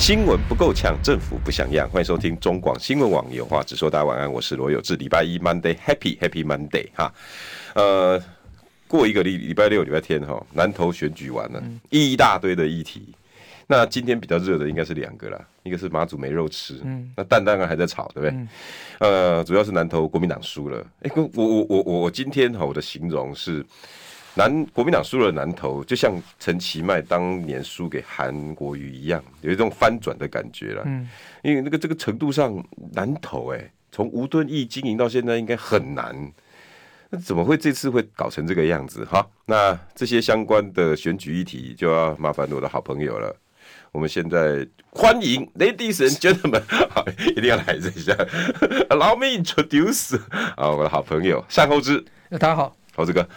新闻不够呛，政府不像样。欢迎收听中广新闻网有话直说。大家晚安，我是罗有志。礼拜一 Monday Happy Happy Monday 哈。呃，过一个礼礼拜六礼拜天哈，南投选举完了，一大堆的议题。那今天比较热的应该是两个啦，一个是马祖没肉吃，嗯，那蛋蛋啊还在炒，对不对？嗯、呃，主要是南投国民党输了。哎、欸，我我我我我今天哈，我的形容是南国民党输了南投，就像陈其迈当年输给韩国瑜一样，有一种翻转的感觉了。嗯，因为那个这个程度上，南投哎，从吴敦义经营到现在应该很难，那怎么会这次会搞成这个样子？哈，那这些相关的选举议题就要麻烦我的好朋友了。我们现在欢迎 Ladies and Gentlemen，好，一定要来这一下。Allow me introduce 啊，我的好朋友单厚之。大家好，猴子哥。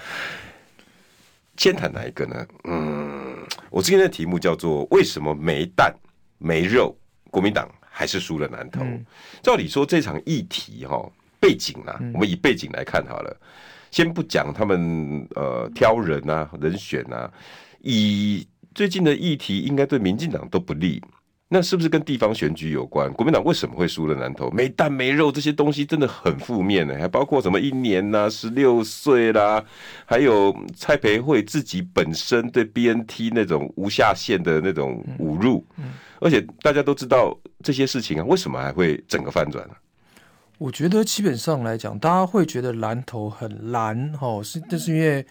先谈哪一个呢？嗯，我今天的题目叫做“为什么没蛋没肉，国民党还是输了南投”嗯。照理说，这场议题哈背景啊，我们以背景来看好了。先不讲他们呃挑人啊人选啊，以最近的议题应该对民进党都不利，那是不是跟地方选举有关？国民党为什么会输了南投？没蛋没肉这些东西真的很负面呢，还包括什么一年呐、啊、十六岁啦，还有蔡培慧自己本身对 BNT 那种无下限的那种侮辱，而且大家都知道这些事情啊，为什么还会整个翻转呢？我觉得基本上来讲，大家会觉得蓝头很蓝，哦，是，但是因为。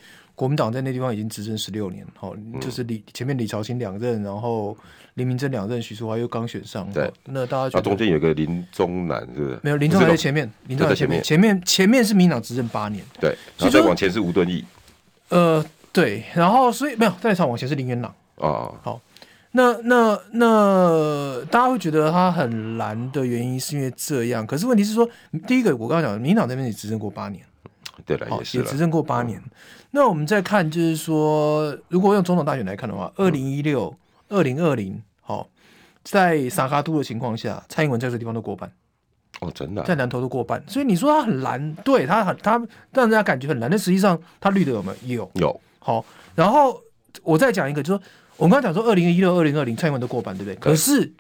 国民党在那地方已经执政十六年，好，就是李前面李朝卿两任，然后林明珍两任，徐淑华又刚选上，对，那大家觉得中间有个林宗南，是不是？没有，林宗南在前面，林宗男在前面，前面。前面是民党执政八年，对，然后再往前是吴敦义，呃，对，然后所以没有再场往前是林元朗，啊，好，那那那大家会觉得他很难的原因是因为这样，可是问题是说，第一个我刚刚讲，民党那边也执政过八年。对了，也是也执政过八年。嗯、那我们再看，就是说，如果用总统大选来看的话，二零一六、二零二零，好，在三脚督的情况下，蔡英文在这个地方都过半。哦，真的、啊，在南投都过半。所以你说他很蓝，对他很他让人家感觉很蓝，但实际上他绿的有没有？有。有。好，然后我再讲一个，就是说，我们刚刚讲说，二零一六、二零二零，蔡英文都过半，对不对？可是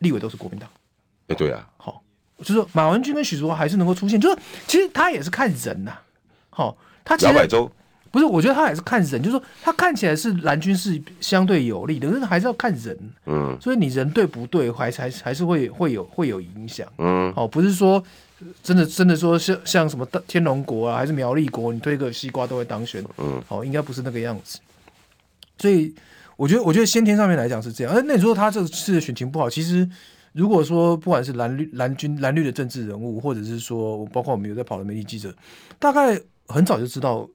立委都是国民党。哎，对啊。好。就是说马文君跟许淑华还是能够出现，就是其实他也是看人呐、啊，好，他其实不是，我觉得他也是看人，就是说他看起来是蓝军是相对有利的，但是还是要看人，嗯，所以你人对不对，还是还是还是会会有会有影响，嗯，哦，不是说真的真的说像像什么天龙国啊，还是苗栗国，你推个西瓜都会当选，嗯，哦，应该不是那个样子，所以我觉得我觉得先天上面来讲是这样，那你说他这次的选情不好，其实。如果说不管是蓝绿蓝军蓝绿的政治人物，或者是说包括我们有在跑的媒体记者，大概很早就知道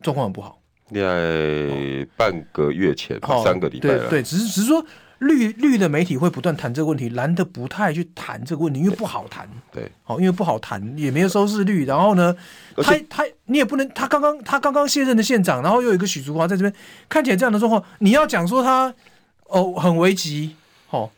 状况很不好。在半个月前，哦、三个礼拜了。对对，只是只是说绿绿的媒体会不断谈这个问题，蓝的不太去谈这个问题，因为不好谈。对，好，因为不好谈，也没有收视率。然后呢，他他你也不能，他刚刚他刚刚卸任的县长，然后又有一个许淑华在这边，看起来这样的状况，你要讲说他哦很危急，好、哦、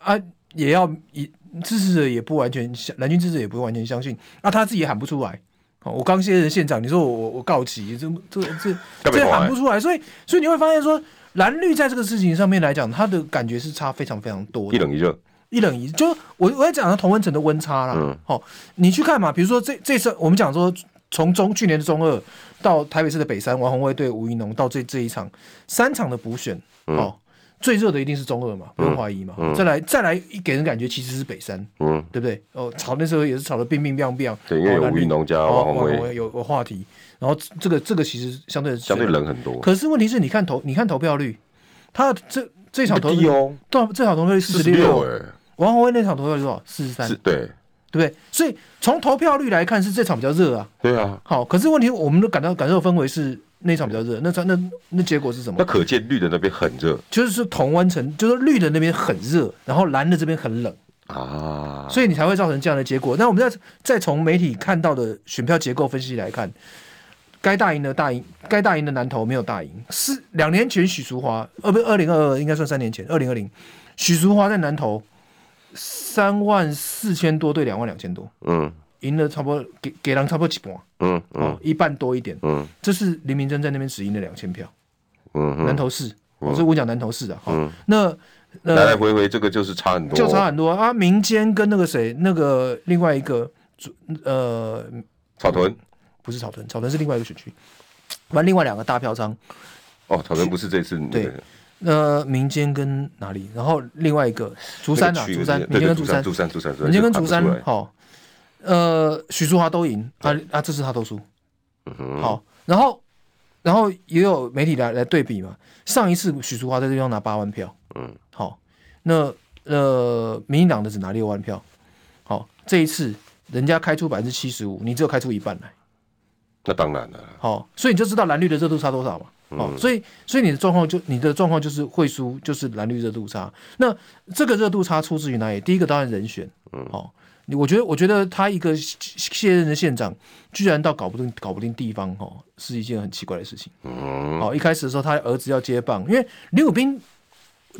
啊。也要以支持者也不完全相蓝军支持者也不完全相信，那、啊、他自己也喊不出来。哦，我刚卸任现场，你说我我我告急，这这这 这喊不出来，所以所以你会发现说蓝绿在这个事情上面来讲，他的感觉是差非常非常多的，一冷一热，一冷一热。就我我在讲的同温层的温差啦。嗯，好，你去看嘛，比如说这这次我们讲说从中去年的中二到台北市的北山，王宏威对吴怡农到这这一场三场的补选，哦。嗯最热的一定是中二嘛，不用怀疑嘛。嗯嗯、再来再来，一给人感觉其实是北山，嗯，对不对？哦，炒那时候也是炒得冰冰冰冰。对，因为有吴怡农加王鸿薇有有话题，然后这个这个其实相对相对冷很多。可是问题是你看投你看投票率，他这这场投票率哦，对，这场投票率四十六，哎，王宏威那场投票率多少？四十三，对，对不对？所以从投票率来看，是这场比较热啊。对啊。好，可是问题我们都感到感受氛围是。那场比较热，那场那那结果是什么？那可见绿的那边很热，就是同温层，就是绿的那边很热，然后蓝的这边很冷。啊，所以你才会造成这样的结果。那我们再再从媒体看到的选票结构分析来看，该大赢的大赢，该大赢的南投没有大赢。是两年前许淑华，呃，不是二零二二，应该算三年前，二零二零，许淑华在南投三万四千多对两万两千多，嗯，赢了差不多给给人差不多几半，嗯嗯、哦，一半多一点，嗯，这是林明珍在那边只赢了两千票，嗯，南投市，我、嗯、是我讲南投市的，哈、嗯，那。来来回回，这个就是差很多，就差很多啊！民间跟那个谁，那个另外一个，呃，草屯。不是草屯，草屯是另外一个选区，完另外两个大票仓。哦，草屯不是这次那个。对，呃，民间跟哪里？然后另外一个竹山啊，竹山，民间跟竹山，竹山，竹山，民间跟竹山，好，呃，许淑华都赢啊啊，这次他都输。嗯哼。好，然后，然后也有媒体来来对比嘛。上一次许淑华在这地方拿八万票。嗯。好，那呃，民进党的只拿六万票。好，这一次人家开出百分之七十五，你只有开出一半来。那当然了。好，所以你就知道蓝绿的热度差多少嘛。好，所以所以你的状况就你的状况就是会输，就是蓝绿热度差。那这个热度差出自于哪里？第一个当然人选。嗯。好，你我觉得我觉得他一个卸任的县长，居然到搞不定搞不定地方，哦，是一件很奇怪的事情。嗯。好，一开始的时候他儿子要接棒，因为林武斌。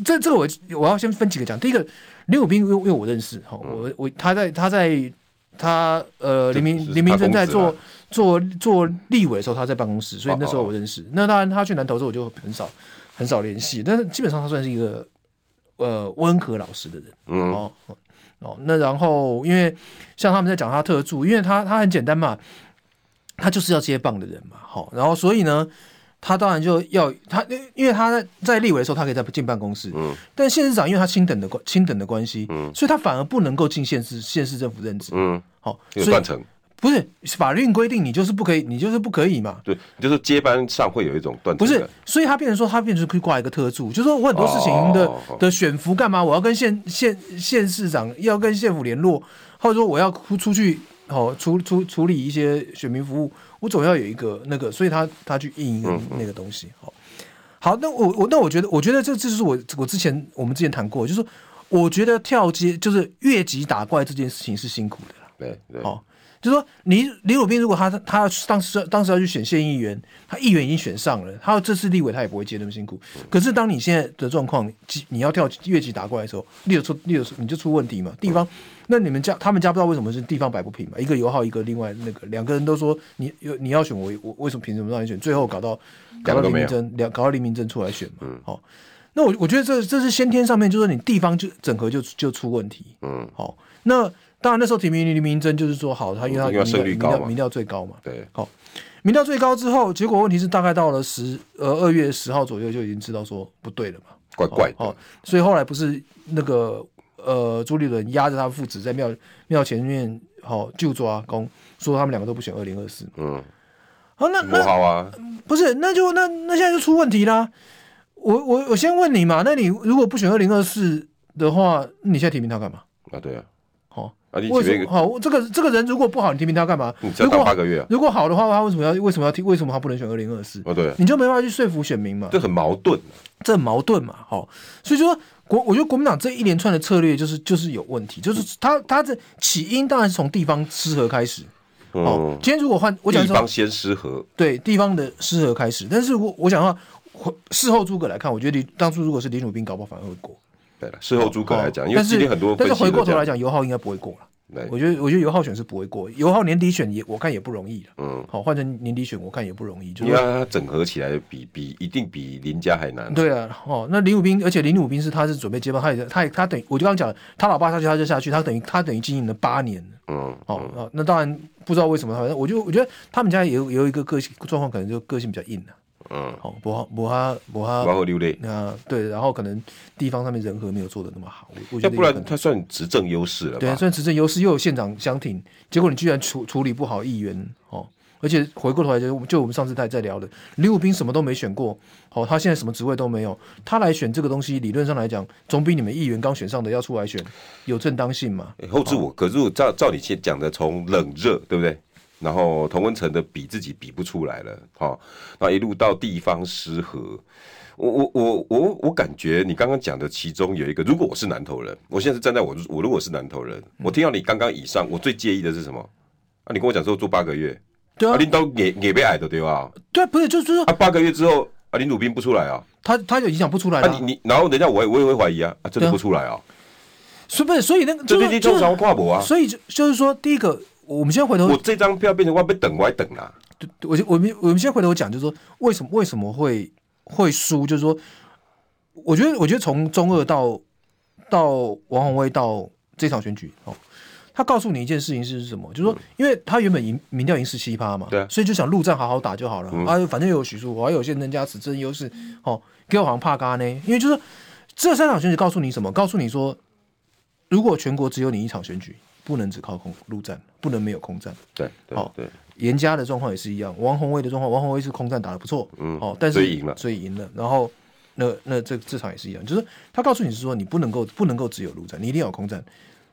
这这个我我要先分几个讲。第一个，林武斌因为因为我认识哈，我我他在他在他呃林明林明正在做做做立委的时候，他在办公室，所以那时候我认识。那当然他去南投之后，我就很少很少联系，但是基本上他算是一个呃温和老实的人。嗯哦哦，那然后因为像他们在讲他特助，因为他他很简单嘛，他就是要接棒的人嘛。好，然后所以呢。他当然就要他，因为他在在立委的时候，他可以在进办公室。嗯。但县市长，因为他亲等的关亲等的关系，嗯，所以他反而不能够进县市县市政府任职。嗯。好，有断层。不是法律规定，你就是不可以，你就是不可以嘛。对，就是接班上会有一种断层。不是，所以他变成说，他变成可以挂一个特助，就是说我很多事情的的选服干嘛？我要跟县县县市长要跟县府联络，或者说我要出去。哦，处处处理一些选民服务，我总要有一个那个，所以他他去印一个那个东西。好，好，那我我那我觉得，我觉得这这就是我我之前我们之前谈过，就是说，我觉得跳街就是越级打怪这件事情是辛苦的啦。对对，好。就是说，李李鲁宾如果他他要当时当时要去选县议员，他议员已经选上了，他要这次立委他也不会接那么辛苦。可是当你现在的状况，你要跳越级打怪的时候，立有出立有你就出问题嘛。地方那你们家他们家不知道为什么是地方摆不平嘛？一个油耗，一个另外那个两个人都说你有你要选我我为什么凭什么让你选？最后搞到搞到黎明溱两搞到黎明溱出来选嘛。好，那我我觉得这这是先天上面就是你地方就整合就就出问题。嗯，好，那。当然那时候提名林明真就是说好，他因为他民调民调民调最高嘛，对，好，民调最高之后，结果问题是大概到了十呃二月十号左右就已经知道说不对了嘛，怪怪的，哦，所以后来不是那个呃朱立伦压着他父子在庙庙前面好就抓公，说他们两个都不选二零二四，嗯，好那那好啊，不是那就那那现在就出问题啦，我我我先问你嘛，那你如果不选二零二四的话，你现在提名他干嘛？啊对啊。为什么好？这个这个人如果不好，你提名他干嘛？如果八个月啊，如果好的话，他为什么要为什么要提？为什么他不能选二零二四？对，你就没办法去说服选民嘛？这很矛盾，这很矛盾嘛？好，所以说国，我觉得国民党这一连串的策略就是就是有问题，就是他他的起因当然是从地方失和开始。哦，今天如果换我讲说，地方先失和，对地方的失和开始。但是我我讲的话，事后诸葛来看，我觉得当初如果是林汝斌搞不好反而会过。对了，事后诸葛来讲，因为今天很多，但是回过头来讲，游浩应该不会过了。我觉得，我觉得游浩选是不会过，游浩年底选也，我看也不容易了。嗯，好，换成年底选，我看也不容易。就是、因为他整合起来比比一定比林家还难。对啊，哦，那林武斌，而且林武斌是他是准备接班，他也他也他等于，我就刚刚讲了，他老爸下去他就下去，他等于他等于经营了八年。嗯，好、哦嗯，那当然不知道为什么他，我就我觉得他们家也有也有一个个性状况，可能就个性比较硬的。嗯，好，不好不哈不哈，不好流泪。那对，然后可能地方上面人和没有做的那么好，我觉得要不然他算执政优势了吧？对，算执政优势，又有县长相挺，结果你居然处处理不好议员，哦，而且回过头来就就我们上次在在聊的，李武斌什么都没选过，哦，他现在什么职位都没有，他来选这个东西，理论上来讲，总比你们议员刚选上的要出来选有正当性嘛？后置我，可是我照照你先讲的，从冷热，对不对？然后同温层的比自己比不出来了，好，那一路到地方失和，我我我我我感觉你刚刚讲的其中有一个，如果我是南投人，我现在是站在我我如果是南投人，我听到你刚刚以上，我最介意的是什么？啊，你跟我讲说做八个月，对啊，你都也也被矮的对吧？对，不是就是说，啊，八个月之后啊，林鲁斌不出来啊，他他就影响不出来了。你你然后等一下我也我也会怀疑啊，啊，真的不出来啊？所以不是，所以那个就是就是跨博啊。所以就就是说，第一个，我们先回头，我这张票变成我被等，我还等啦。对，我我们我们先回头讲，就是说为什么为什么会会输？就是说，我觉得我觉得从中二到到王宏威到这场选举哦，他告诉你一件事情是什么？就是说，因为他原本赢民调赢十七趴嘛，对，所以就想陆战好好打就好了啊，反正有许淑华，还有现在加持真优势哦，给我好像怕嘎呢，因为就是这三场选举告诉你什么？告诉你说，如果全国只有你一场选举，不能只靠空陆战，不能没有空战，对，好对。严家的状况也是一样，王宏威的状况，王宏威是空战打得不错，嗯，哦，但是所以赢了，所以赢了。然后那那这这场也是一样，就是他告诉你是说，你不能够不能够只有陆战，你一定要有空战。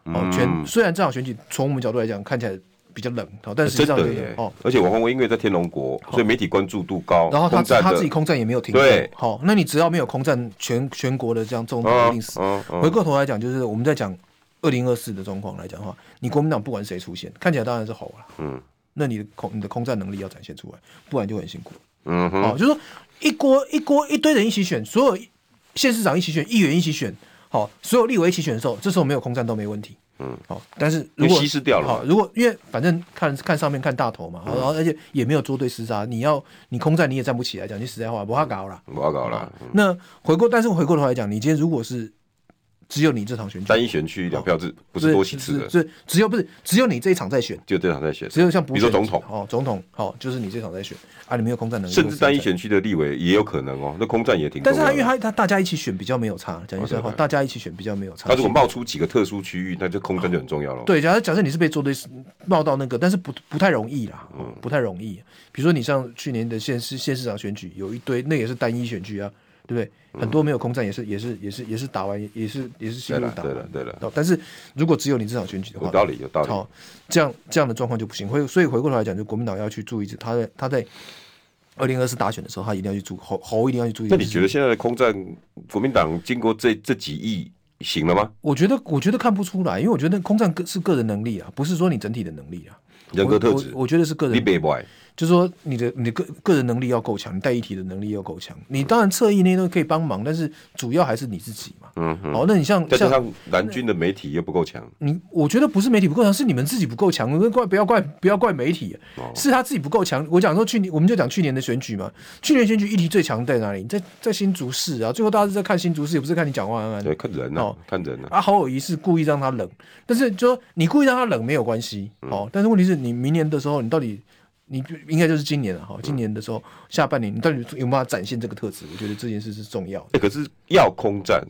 哦，全虽然这场选举从我们角度来讲看起来比较冷，但是实际上哦，而且王宏威因为在天龙国，所以媒体关注度高。然后他他自己空战也没有停过，对，好，那你只要没有空战，全全国的这样中一定死。回过头来讲，就是我们在讲二零二四的状况来讲的话，你国民党不管谁出现，看起来当然是好了，嗯。那你的空你的空战能力要展现出来，不然就很辛苦。嗯哼，哦，就是说一锅一锅一堆人一起选，所有县市长一起选，议员一起选，好，所有立委一起选的时候，这时候没有空战都没问题。嗯，好，但是如果稀释掉了，好，如果因为反正看看上面看大头嘛，然后而且也没有捉对厮杀，你要你空战你也站不起来，讲句实在话，不怕搞了，不怕搞了。那回过，但是回过头来讲，你今天如果是。只有你这场选举，单一选区两票制，不是多席次的，是只有不是只有你这一场在选，就这场在选，只有像比如说总统。哦，总统好，就是你这场在选。啊，你没有空战能力，甚至单一选区的立委也有可能哦，那空战也挺，但是他因为他他大家一起选比较没有差，讲句实话，大家一起选比较没有差。他如果冒出几个特殊区域，那就空战就很重要了。对，假设假设你是被做对冒到那个，但是不不太容易啦，嗯，不太容易。比如说你像去年的县市县市长选举，有一堆那也是单一选区啊。对不对？很多没有空战，也是也是也是也是打完，也是也是新路打。对了对了。但是如果只有你这场选举的话，有道理有道理。好，这样这样的状况就不行。会所以回过头来讲，就国民党要去注意，他在他在二零二四大选的时候，他一定要去注侯侯一定要去注意。那你觉得现在的空战，国民党经过这这几役行了吗？我觉得我觉得看不出来，因为我觉得空战是个人能力啊，不是说你整体的能力啊。人格特质，我觉得是个人。就是说，你的你的个个人能力要够强，你带议题的能力要够强。你当然侧翼那些都可以帮忙，但是主要还是你自己嘛。嗯，好，那你像再加上蓝军的媒体又不够强，你我觉得不是媒体不够强，是你们自己不够强。怪不要怪不要怪媒体，是他自己不够强。我讲说去年，我们就讲去年的选举嘛。去年选举议题最强在哪里？在在新竹市啊。最后大家是在看新竹市，也不是看你讲话。对，看人哦，看人啊。侯友宜是故意让他冷，但是就说你故意让他冷没有关系哦。但是问题是你明年的时候，你到底？你就应该就是今年了哈，今年的时候、嗯、下半年，你到底有没有办法展现这个特质？我觉得这件事是重要的。欸、可是要空战，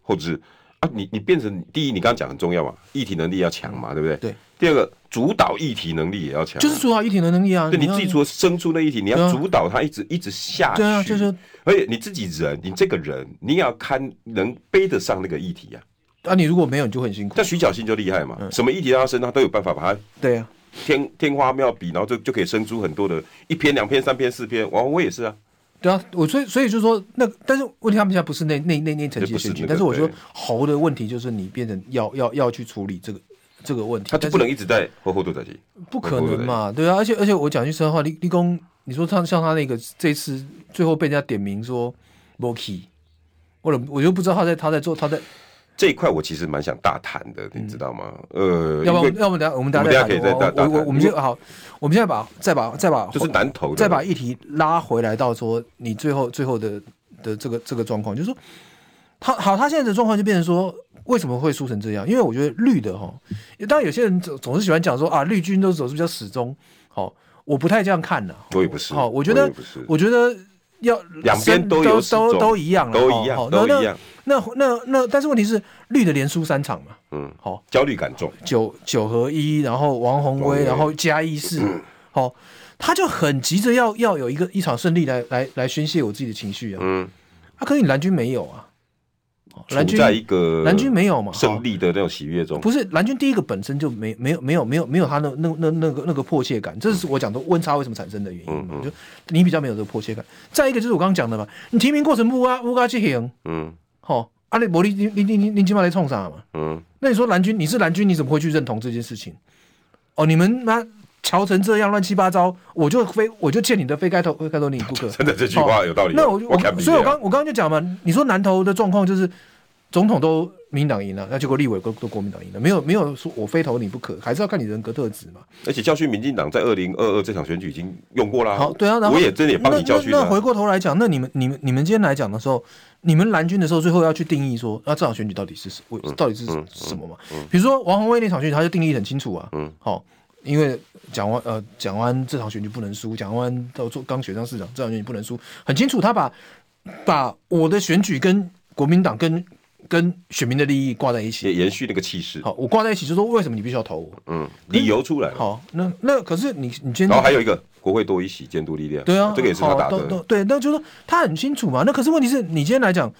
或者是啊，你你变成第一，你刚刚讲很重要嘛，议题能力要强嘛，对不对？对。第二个，主导议题能力也要强，就是主导议题的能力啊。对，你自己除了生出那议题，你要主导它一直、啊、一直下去。对啊，就是。而且你自己人，你这个人，你也要看能背得上那个议题呀、啊。啊，你如果没有，你就很辛苦。但徐小新就厉害嘛，嗯、什么议题让他升，他都有办法把它。对啊。天天花妙笔，然后就就可以生出很多的一篇、两篇、三篇、四篇。王鸿薇也是啊，对啊，我所以所以就是说，那但是问题他们现在不是那那那那层级选举，那个、但是我说猴的问题就是你变成要要要去处理这个这个问题，他就不能一直在后后都在不可能嘛，对啊，而且而且我讲句实话，立立功，你说他像他那个这次最后被人家点名说 Moki，我我就不知道他在他在做他在。这一块我其实蛮想大谈的，你知道吗？呃，要不要不等下我们等下再可以再大谈。我我我们就好，我们现在把再把再把就是南投，再把议题拉回来到说你最后最后的的这个这个状况，就是说他好，他现在的状况就变成说为什么会输成这样？因为我觉得绿的哈，当然有些人总总是喜欢讲说啊，绿军都总是比较始终。好，我不太这样看的。我也不是。好，我觉得我觉得。要两边都有都都一样了，都一样，都一样。那那那，但是问题是绿的连输三场嘛，嗯，好，焦虑感重。九九合一，然后王鸿威，然后加一四，好，他就很急着要要有一个一场胜利来来来宣泄我自己的情绪啊，嗯，啊，可是你蓝军没有啊，蓝军在一个蓝军没有嘛胜利的那种喜悦中，不是蓝军第一个本身就没没有没有没有没有他那那那那个那个迫切感，这是我讲的温差为什么产生的原因嘛，就你比较没有这个迫切感。再一个就是我刚刚讲的嘛，你提名过程不啊不啊去行，嗯，好，阿里伯利你你你你起码来冲啥嘛，嗯，那你说蓝军你是蓝军，你怎么会去认同这件事情？哦，你们那。乔成这样乱七八糟，我就非我就欠你的非该投非该投你不可。真的这句话有道理。那我我所以我刚我刚刚就讲嘛，你说南投的状况就是总统都民党赢了，那结果立委都都国民党赢了，没有没有说我非投你不可，还是要看你人格特质嘛。而且教训民进党在二零二二这场选举已经用过了。好，对啊，然后我也真的也帮你教训。那回过头来讲，那你们你们你们今天来讲的时候，你们蓝军的时候，最后要去定义说，那这场选举到底是什为到底是什么嘛？比如说王宏威那场选举，他就定义很清楚啊。嗯，好。因为蒋万呃蒋万安这场选举不能输，蒋万安到做刚选上市长这场选举不能输，很清楚，他把把我的选举跟国民党跟跟选民的利益挂在一起，也延续那个气势。好，我挂在一起就是说，为什么你必须要投我？嗯，理由出来了。好，那那可是你你今天然后还有一个国会多一席监督力量，对啊，这个也是他打的。对，那就是说他很清楚嘛。那可是问题是你今天来讲，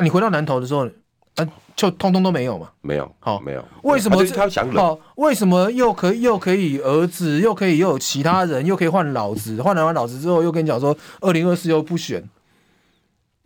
你回到南投的时候。啊，就通通都没有嘛？没有，好，没有。为什么他，他想冷？为什么又可以又可以儿子，又可以又有其他人，又可以换老子？换了完老子之后，又跟你讲说二零二四又不选。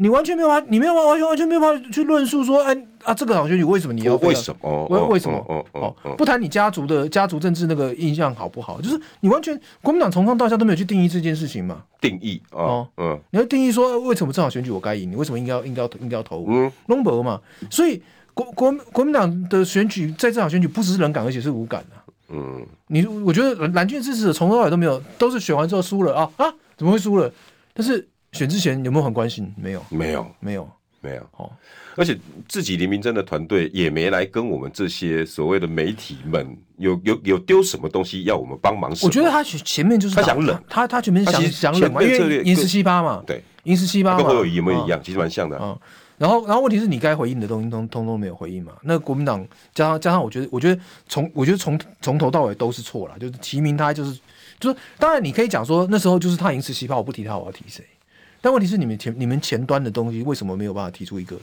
你完全没有办法，你没有完全完全没有办法去论述说，哎啊，这个场选举为什么你要？为什么？为为什么？哦哦哦，不谈你家族的家族政治那个印象好不好？就是你完全国民党从上到下都没有去定义这件事情嘛？定义哦，嗯，你要定义说为什么这场选举我该赢？你为什么应该要应该要应该要投？嗯，龙博嘛，所以国国国民党的选举在这场选举不只是冷感，而且是无感的。嗯，你我觉得蓝军支持者从头到尾都没有，都是选完之后输了啊啊，怎么会输了？但是。选之前有没有很关心？没有，没有，没有，没有。哦，而且自己黎明真的团队也没来跟我们这些所谓的媒体们有有有丢什么东西要我们帮忙。我觉得他前面就是他想冷，他他前面想想冷嘛，因为银十七八嘛，对，银十七八跟侯友宜有没有一样？其实蛮像的。嗯，然后然后问题是你该回应的东西通通通没有回应嘛？那国民党加上加上，我觉得我觉得从我觉得从从头到尾都是错了，就是提名他就是就是，当然你可以讲说那时候就是他赢十七八，我不提他，我要提谁？但问题是，你们前你们前端的东西为什么没有办法提出一个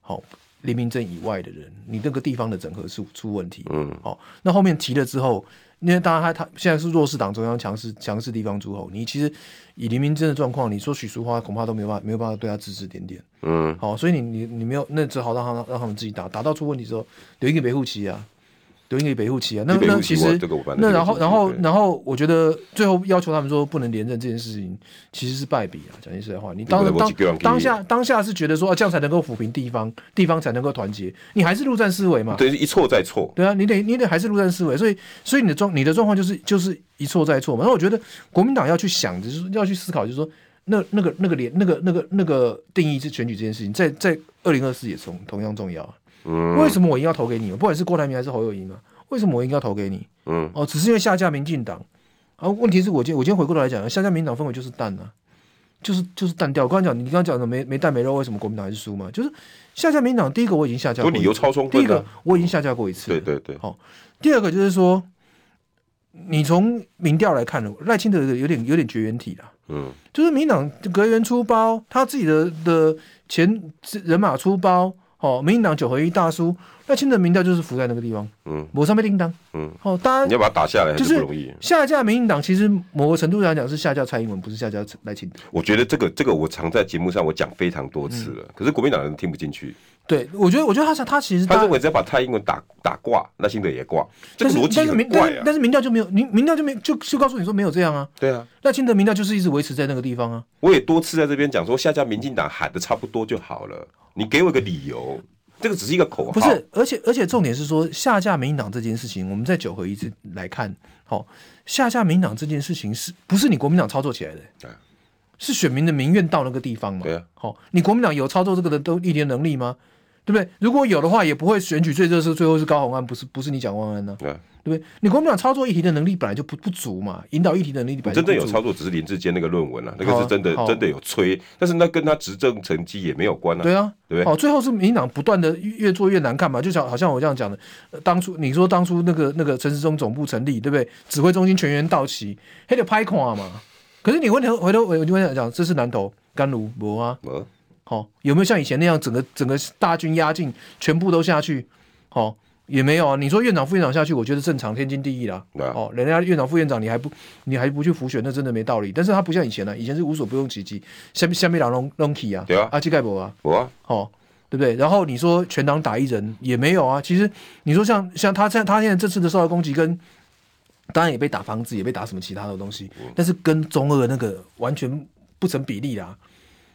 好黎明镇以外的人？你那个地方的整合是出问题。嗯，好，那后面提了之后，因为当然他他现在是弱势党中央强势强势地方诸侯，你其实以黎明镇的状况，你说许淑华恐怕都没有办法没有办法对他指指点点。嗯，好，所以你你你没有，那只好让他让他们自己打，打到出问题之后，留一个维护期啊。留一个北户期啊，那那其实那然后然后然后，我觉得最后要求他们说不能连任这件事情，其实是败笔啊。讲句实在话，你当当当下当下是觉得说啊，这样才能够抚平地方，地方才能够团结，你还是陆战思维嘛？对，一错再错。对啊，你得你得还是陆战思维，所以所以你的状你的状况就是就是一错再错嘛。那我觉得国民党要去想，就是要去思考，就是说那那个那个连那个那个那个定义是选举这件事情，在在二零二四也同同样重要。嗯，为什么我应该投给你？不管是郭台铭还是侯友宜嘛？为什么我应该投给你？嗯，哦，只是因为下架民进党。啊，问题是我今我今天回过头来讲，下架民进党氛围就是淡啊，就是就是淡掉。我刚才讲，你刚刚讲的没没蛋没肉，为什么国民党还是输嘛？就是下架民进党，第一个我已经下架过，理由超充分。第一个我已经下架过一次，对对对。好，第二个就是说，你从民调来看呢，赖清德有点有点绝缘体了。嗯，就是民进党隔员出包，他自己的的前人马出包。哦，民进党九合一大输，那清德民调就是浮在那个地方，嗯，抹上被叮当，嗯，哦，当然你要把它打下来就是不容易。下架民进党其实某个程度上讲是下架蔡英文，不是下架赖清德。我觉得这个这个我常在节目上我讲非常多次了，嗯、可是国民党人听不进去。对，我觉得我觉得他他其实他，他认为只要把蔡英文打打挂，赖清德也挂，这个逻辑很怪啊。但是民调就没有，民民调就没就就告诉你说没有这样啊。对啊，赖清德民调就是一直维持在那个地方啊。我也多次在这边讲说，下架民进党喊的差不多就好了，你给我一个理由。这个只是一个口号，不是，而且而且重点是说下架民党这件事情，我们在九合一之来看，好、哦、下架民党这件事情是不是你国民党操作起来的？对，是选民的民怨到那个地方嘛？对啊，好、哦，你国民党有操作这个的都一点能力吗？对不对？如果有的话，也不会选举最热是最后是高虹安，不是不是你蒋万安呢？对，对不对？你国民党操作议题的能力本来就不不足嘛，引导议题的能力本来就不足。真正有操作只是林志坚那个论文啊，那个是真的真的有吹，但是那跟他执政成绩也没有关啊。对啊，对不对？哦，最后是民进党不断的越做越难看嘛，就像好像我这样讲的，当初你说当初那个那个陈时中总部成立，对不对？指挥中心全员到齐，还得拍垮嘛。可是你回头回头我就跟你讲，这是南投甘露无啊。好，有没有像以前那样整个整个大军压境，全部都下去？好，也没有啊。你说院长副院长下去，我觉得正常，天经地义啦。哦，人家院长副院长你还不你还不去浮选，那真的没道理。但是他不像以前了，以前是无所不用其极，下面下面两龙龙体啊，对啊，阿基盖博啊，我啊，哦，对不对？然后你说全党打一人也没有啊。其实你说像像他在他现在这次的受到攻击跟。当然也被打房子，也被打什么其他的东西，但是跟中二那个完全不成比例啦，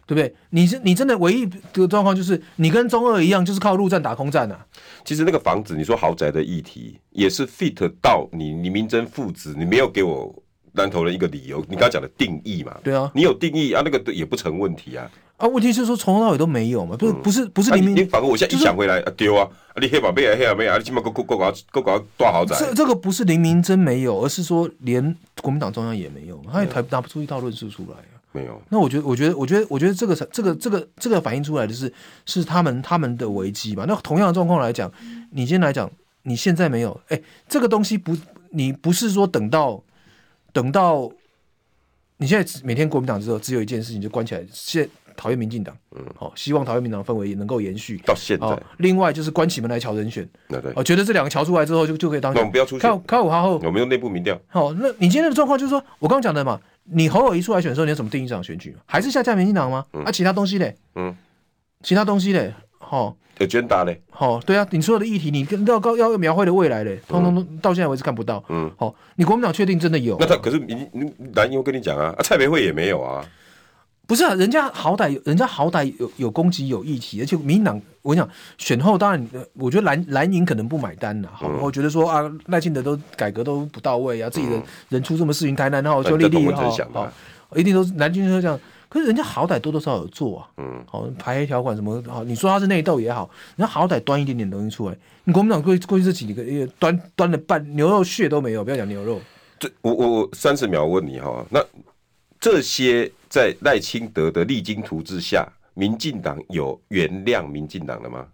对不对？你是你真的唯一的状况就是你跟中二一样，就是靠陆战打空战啊。其实那个房子，你说豪宅的议题也是 fit 到你你明真父子，你没有给我南投人一个理由，你刚刚讲的定义嘛？对啊，你有定义啊，那个也不成问题啊。啊，问题是说从头到尾都没有嘛？不是不是不是黎明，你反而我现在一想回来啊，丢啊！你黑宝贝啊，黑宝贝啊，你起码够够够够够搞多豪宅。这这个不是黎明真没有，而是说连国民党中央也没有，他也抬拿不出一套论述出来啊。没有。那我觉得，我觉得，我觉得，我觉得这个这个这个这个反映出来的是是他们他们的危机吧？那同样的状况来讲，你今天来讲，你现在没有，哎，这个东西不，你不是说等到等到你现在每天国民党之后只有一件事情就关起来，现。讨厌民进党，嗯，好，希望讨厌民进党氛围也能够延续到现在。另外就是关起门来瞧人选，对对，哦，觉得这两个瞧出来之后就就可以当选。我们不要出现，开五号后，我们用内部民调。好，那你今天的状况就是说，我刚刚讲的嘛，你侯友宜出来选的时候，你要怎么定义这场选举？还是下架民进党吗？啊，其他东西嘞？嗯，其他东西嘞？好，agenda 嘞？好，对啊，你所有的议题，你跟要高要描绘的未来嘞，通通都到现在为止看不到。嗯，好，你国民党确定真的有？那他可是你你蓝营，我跟你讲啊，蔡培慧也没有啊。不是啊，人家好歹，人家好歹有有攻击有议题，而且民进党，我跟你讲选后当然，我觉得蓝蓝营可能不买单了，好，我觉得说啊，赖清德都改革都不到位啊，自己的人出什么事情台南，然后就立立哈，好，一定都是蓝军都这样，可是人家好歹多多少少有做啊，嗯，好排黑条款什么，好，你说他是内斗也好，人家好歹端一点点东西出来，你国民党过过去这几个月端端了半牛肉血都没有，不要讲牛肉，这我我我三十秒问你哈，那这些。在赖清德的励精图治下，民进党有原谅民进党的吗？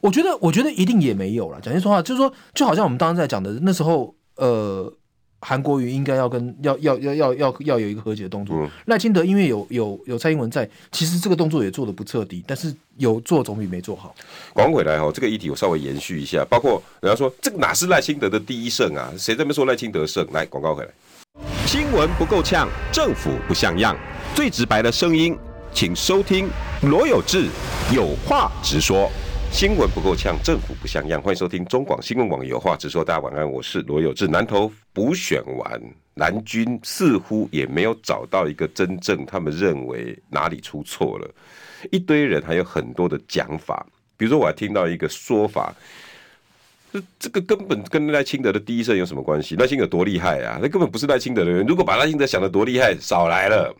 我觉得，我觉得一定也没有了。讲句实话，就是说，就好像我们当时在讲的那时候，呃，韩国瑜应该要跟要要要要要要有一个和解的动作。赖、嗯、清德因为有有有蔡英文在，其实这个动作也做的不彻底，但是有做总比没做好。广回来哈，这个议题我稍微延续一下，包括人家说这个哪是赖清德的第一胜啊？谁在那边说赖清德胜？来，广告回来。新闻不够呛，政府不像样。最直白的声音，请收听罗有志有话直说。新闻不够呛，政府不像样。欢迎收听中广新闻网有话直说。大家晚安，我是罗有志。南投补选完，蓝军似乎也没有找到一个真正他们认为哪里出错了。一堆人还有很多的讲法，比如说我还听到一个说法，这这个根本跟赖清德的第一声有什么关系？赖清德多厉害啊？那根本不是赖清德的人。如果把赖清德想的多厉害，少来了。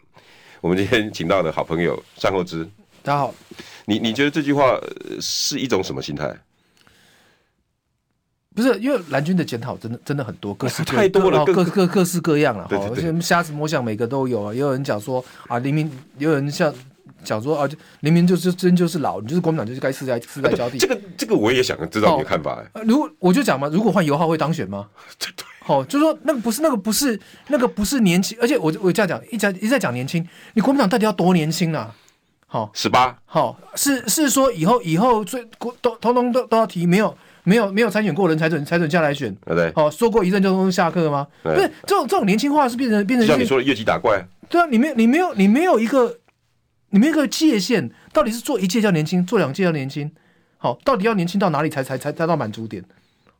我们今天请到的好朋友善后之，大家好。你你觉得这句话是一种什么心态？不是，因为蓝军的检讨真的真的很多，各式 太多了，各各各式各样了。对对对，瞎子摸象，每个都有啊。也有人讲说啊，黎明，也有人像讲说啊，黎明就是真就是老，你就是国民党就是该世代世代交替。这个这个我也想知道你的看法。如果我就讲嘛，如果换油耗会当选吗？好，就是说那个不是那个不是那个不是年轻，而且我我这样讲，一直一直在讲年轻，你国民党到底要多年轻啊？好，十八，好，是是说以后以后最国都通通都都要提，没有没有没有参选过人才准才准下来选，对，好，说过一阵就下课吗？不是，这种这种年轻化是变成变成像你说的越级打怪，对啊，你没你没有你没有一个你没有一个界限，到底是做一届叫年轻，做两届叫年轻，好，到底要年轻到哪里才才才才到满足点？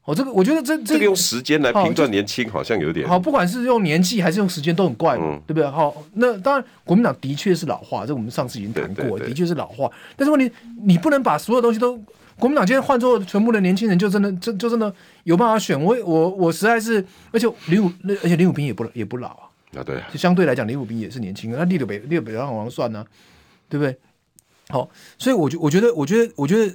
我、哦、这个我觉得这这，个用时间来评断年轻好像有点好，不管是用年纪还是用时间都很怪嘛，嗯、对不对？好，那当然国民党的确是老化，这我们上次已经谈过，对对对，的确是老化。但是问题你不能把所有东西都国民党今天换做全部的年轻人，就真的就就真的有办法选？我我我实在是，而且林武而且林武斌也不也不老啊，啊对，就相对来讲林武斌也是年轻，那立了北立了北让王算呢，对不对？好，所以我觉我觉得我觉得我觉得。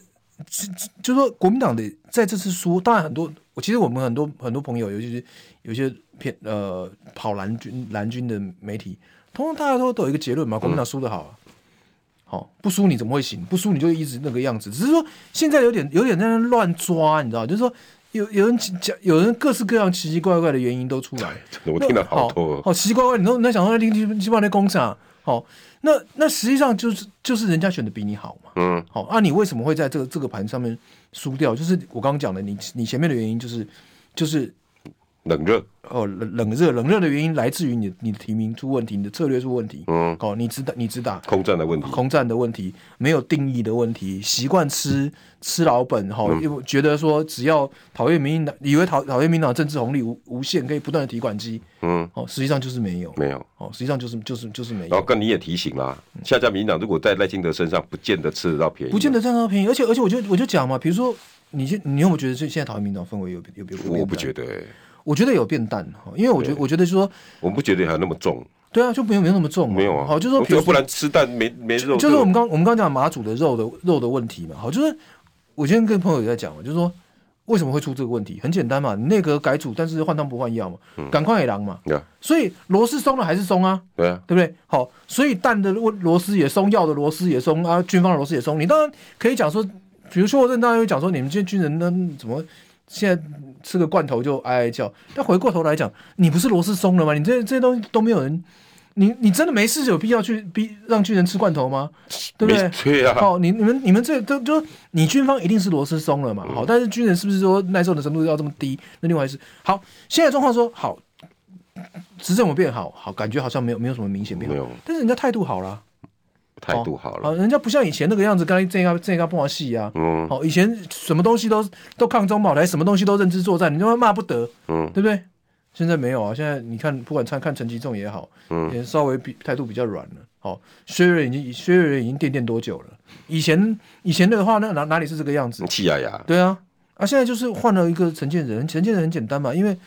就就说国民党的在这次输，当然很多，我其实我们很多很多朋友，尤其是有些偏呃跑蓝军蓝军的媒体，通常大家都都有一个结论嘛，国民党输得好啊，好、不输你怎么会行？不输你就一直那个样子，只是说现在有点有点在那乱抓，你知道，就是说有有人讲，有人各式各样奇奇怪怪的原因都出来，我听了好多，好奇奇怪怪，你都你在想说，你你你把那工厂，好，那那实际上就是就是人家选的比你好嘛。嗯，好，啊，你为什么会在这个这个盘上面输掉？就是我刚刚讲的，你你前面的原因就是就是冷热。哦，冷冷热冷热的原因来自于你你的提名出问题，你的策略出问题。嗯，哦，你只打你只打空战的问题，空战的问题没有定义的问题，习惯吃、嗯、吃老本哈，又、嗯、觉得说只要讨厌民进党，以为讨讨厌民进党政治红利无无限，可以不断的提款机。嗯，哦，实际上就是没有，没有，哦，实际上就是就是就是没有。然后跟你也提醒啦，下架民进党如果在赖清德身上，不见得吃得到便宜，不见得占到便宜，而且而且我就我就讲嘛，比如说你现你有没有觉得这现在讨厌民进党氛围有有有我不觉得、欸。我觉得有变淡，因为我觉得，我觉得就是说，我们不觉得还有那么重。对啊，就没有没有那么重。没有啊，好，就是说，比如不然吃蛋没没肉。就是我们刚我们刚讲马祖的肉的肉的问题嘛，好，就是我今天跟朋友也在讲嘛，就是说为什么会出这个问题？很简单嘛，你内阁改组，但是换汤不换药嘛，赶快野狼嘛。所以螺丝松了还是松啊？对啊，对不对？好，所以蛋的螺丝也松，药的螺丝也松啊，军方的螺丝也松。你当然可以讲说，比如说我这当然会讲说，你们这些军人呢，怎么现在？吃个罐头就哀哀叫，但回过头来讲，你不是螺丝松了吗？你这这些东西都没有人，你你真的没事有必要去逼让军人吃罐头吗？对不对？对啊。好，你你们你们这都就你军方一定是螺丝松了嘛？好，但是军人是不是说耐受的程度要这么低？那另外一事。好，现在状况说好，执政我变好，好感觉好像没有没有什么明显变好，但是人家态度好了。态度好了，哦，人家不像以前那个样子，刚才这个这个不玩戏啊，嗯，好，以前什么东西都都抗中保台，什么东西都认知作战，你他妈骂不得，嗯，对不对？现在没有啊，现在你看，不管看看陈吉仲也好，嗯，也稍微比态度比较软了，好，薛瑞已经薛瑞已经垫垫多久了？以前以前的话，那哪哪里是这个样子？气压压，对啊，啊，现在就是换了一个陈建仁，陈建仁很简单嘛，因为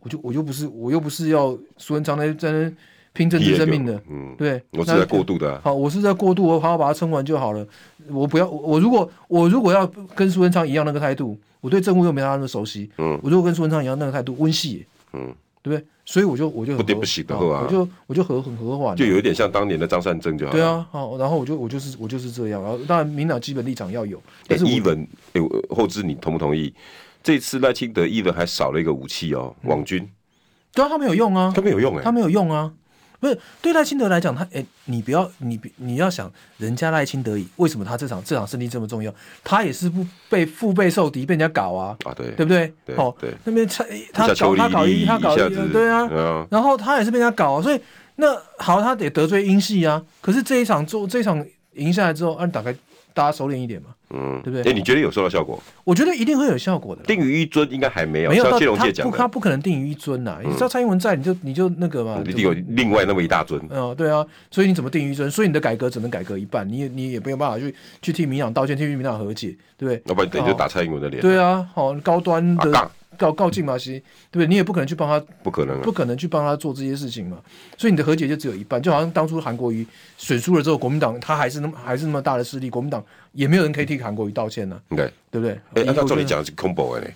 我就我又不是我又不是要苏文昌在在那。拼政治生命的，嗯，对，我是在过渡的、啊。好，我是在过渡，我好好把它撑完就好了。我不要，我如果我如果要跟苏文昌一样那个态度，我对政务又没他那么熟悉，嗯，我如果跟苏文昌一样那个态度温系，嗯，对不对？所以我就我就不得不行的话，我就我就和很和缓，就有一点像当年的张善政就好。对啊，好，然后我就我就是我就是这样。然后当然，民党基本立场要有。但是伊文，哎，后知你同不同意？这次赖清德伊文还少了一个武器哦，网军。对啊，他没有用啊，他没有用哎，他没有用啊。不是对赖清德来讲，他哎，你不要你你要想，人家赖清德为什么他这场这场胜利这么重要？他也是不被腹背受敌，被人家搞啊啊，对对不对？哦，对，那边他他搞他搞一他搞一对啊，然后他也是被人家搞，所以那好，他得得罪英系啊。可是这一场做这一场赢下来之后，啊，打开大家熟练一点嘛。嗯，对不对？哎，你觉得有收到效果？我觉得一定会有效果的。定于一尊应该还没有，没有到他不，他不可能定于一尊呐。你知道蔡英文在，你就你就那个嘛，你定有另外那么一大尊。嗯，对啊，所以你怎么定于一尊？所以你的改革只能改革一半，你也你也没有办法去去替民党道歉，替民党和解，对不对？要不然等于就打蔡英文的脸。对啊，好高端的。告告进马西，对不对？你也不可能去帮他，不可能、啊，不可能去帮他做这些事情嘛。所以你的和解就只有一半，就好像当初韩国瑜选输了之后，国民党他还是那么还是那么大的势力，国民党也没有人可以替韩国瑜道歉呢、啊。对，对不对？哎、欸，按照你讲是恐怖的，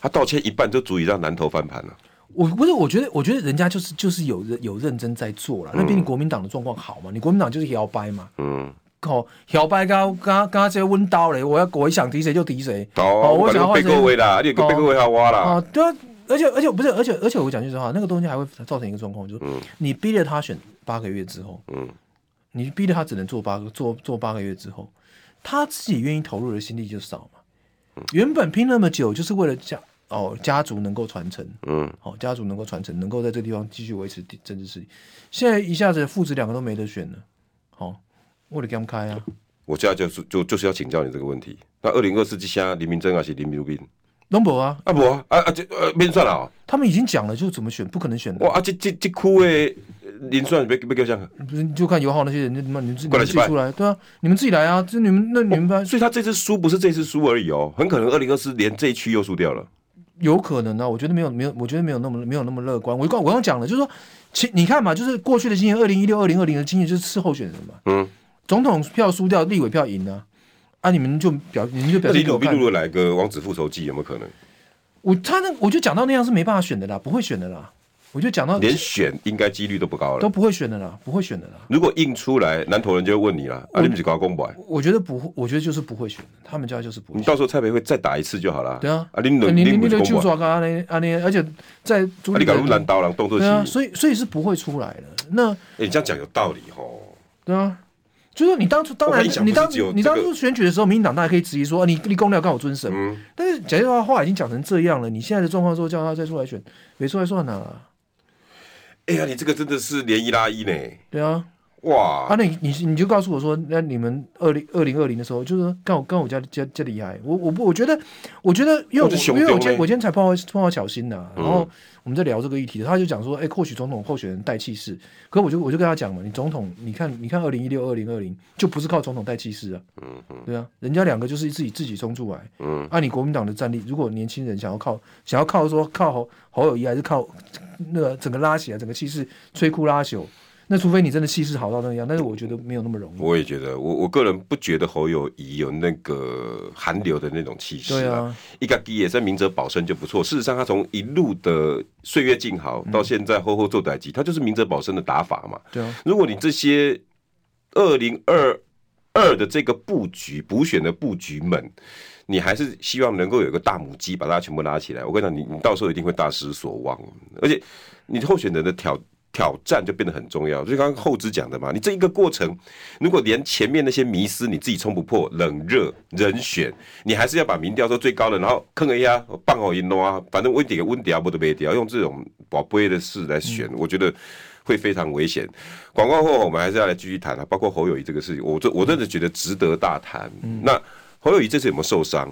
他道歉一半就足以让南投翻盘了。我不是，我觉得，我觉得人家就是就是有有认真在做了，那比你国民党的状况好嘛？你国民党就是摇摆嘛。嗯。哦，小白刚刚刚这温刀嘞，我要我一想提谁就提谁。哦，我想背各位啦，你个背各位好挖啦。啊，对啊。而且而且不是，而且而且我讲句实话，那个东西还会造成一个状况，就是你逼着他选八个月之后，嗯，你逼着他只能做八个做做八个月之后，他自己愿意投入的心力就少嘛。原本拼那么久，就是为了家哦家族能够传承，嗯，好家族能够传承，能够在这个地方继续维持政治势力。现在一下子父子两个都没得选了，好，我得给他们开啊。我现在就是就就是要请教你这个问题。那二零二四之下，林明溱还是林明斌？拢无啊，啊无啊，啊啊这呃免算了。他们已经讲了，就怎么选，不可能选的。哇啊，这这这区的连算别别叫啥？不是，就看友好那些人，你们你们自己出来，对啊，你们自己来啊，这你们那你们班，所以他这次输不是这次输而已哦，很可能二零二四连这一区又输掉了。有可能啊，我觉得没有没有，我觉得没有那么没有那么乐观。我刚我刚讲了，就是说，其你看嘛，就是过去的经验，二零一六、二零二零的经验就是次候选人嘛，嗯，总统票输掉，立委票赢啊，啊，你们就表你们就表示。那李鲁鲁来个王子复仇记有没有可能？我他那我就讲到那样是没办法选的啦，不会选的啦。我就讲到连选应该几率都不高了，都不会选的啦，不会选的啦。如果硬出来，南投人就会问你了，啊，你不是搞公保？我觉得不会，我觉得就是不会选的，他们家就是不会。你到时候蔡培慧再打一次就好了。对啊，啊，你你你你就抓个啊那啊那，而且在你搞那么难刀郎动作戏，所以所以是不会出来的。那哎，你这样讲有道理吼。对啊。就是你当初当然，你当你当初选举的时候，民进党大家可以质疑说，你你公了告我尊神。嗯。但是讲句话，话已经讲成这样了，你现在的状况说叫他再出来选，没出来算了。哎呀，你这个真的是连一拉一呢。对啊。哇！啊，那你你你就告诉我说，那你们二零二零二零的时候，就是刚好刚好加加加厉害。我我不，我觉得，我觉得，因为我因为我今我今天才碰到碰到小新呐，然后我们在聊这个议题，他就讲说，哎，或许总统候选人带气势。可我就我就跟他讲嘛，你总统，你看你看二零一六二零二零就不是靠总统带气势啊。嗯嗯。对啊，人家两个就是自己自己冲出来。嗯。按你国民党的战力，如果年轻人想要靠想要靠说靠侯侯友谊，还是靠那个整个拉起来，整个气势摧枯拉朽。那除非你真的气势好到那样，但是我觉得没有那么容易。我也觉得，我我个人不觉得侯友谊有那个韩流的那种气势。对啊，一个低也是明哲保身就不错。事实上，他从一路的岁月静好到现在厚厚做代级，他就是明哲保身的打法嘛。对啊，如果你这些二零二二的这个布局补选的布局们，你还是希望能够有一个大母鸡把大家全部拉起来。我跟你讲，你你到时候一定会大失所望。而且，你候选人的挑。挑战就变得很重要，就刚刚后知讲的嘛，你这一个过程，如果连前面那些迷思你自己冲不破，冷热人选，你还是要把民调说最高的，然后坑一下，棒好一弄啊，反正温点温点不都没掉，用这种宝贝的事来选，我觉得会非常危险。广告后我们还是要来继续谈啊，包括侯友谊这个事情，我这我真的觉得值得大谈。那侯友谊这次有没有受伤？